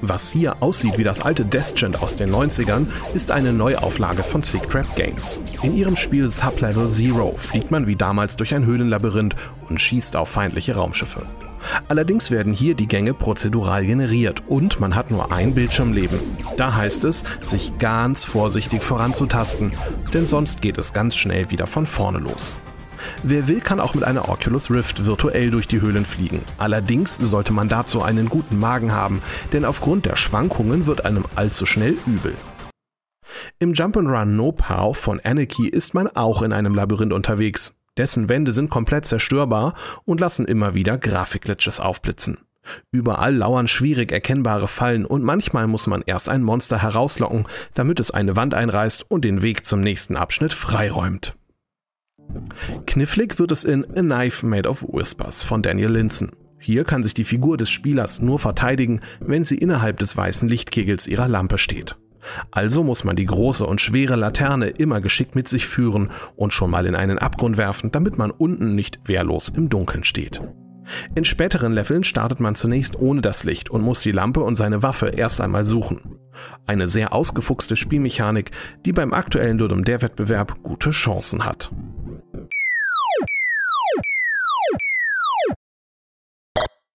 Was hier aussieht wie das alte Descent aus den 90ern, ist eine Neuauflage von Sick Trap Games. In ihrem Spiel Sublevel Zero fliegt man wie damals durch ein Höhlenlabyrinth und schießt auf feindliche Raumschiffe. Allerdings werden hier die Gänge prozedural generiert und man hat nur ein Bildschirmleben. Da heißt es, sich ganz vorsichtig voranzutasten, denn sonst geht es ganz schnell wieder von vorne los. Wer will, kann auch mit einer Oculus Rift virtuell durch die Höhlen fliegen. Allerdings sollte man dazu einen guten Magen haben, denn aufgrund der Schwankungen wird einem allzu schnell übel. Im Jump'n'Run No Pow von Anarchy ist man auch in einem Labyrinth unterwegs. Dessen Wände sind komplett zerstörbar und lassen immer wieder Grafikglitches aufblitzen. Überall lauern schwierig erkennbare Fallen und manchmal muss man erst ein Monster herauslocken, damit es eine Wand einreißt und den Weg zum nächsten Abschnitt freiräumt. Knifflig wird es in A Knife Made of Whispers von Daniel Linson. Hier kann sich die Figur des Spielers nur verteidigen, wenn sie innerhalb des weißen Lichtkegels ihrer Lampe steht. Also muss man die große und schwere Laterne immer geschickt mit sich führen und schon mal in einen Abgrund werfen, damit man unten nicht wehrlos im Dunkeln steht. In späteren Leveln startet man zunächst ohne das Licht und muss die Lampe und seine Waffe erst einmal suchen. Eine sehr ausgefuchste Spielmechanik, die beim aktuellen Ludum Dare Wettbewerb gute Chancen hat.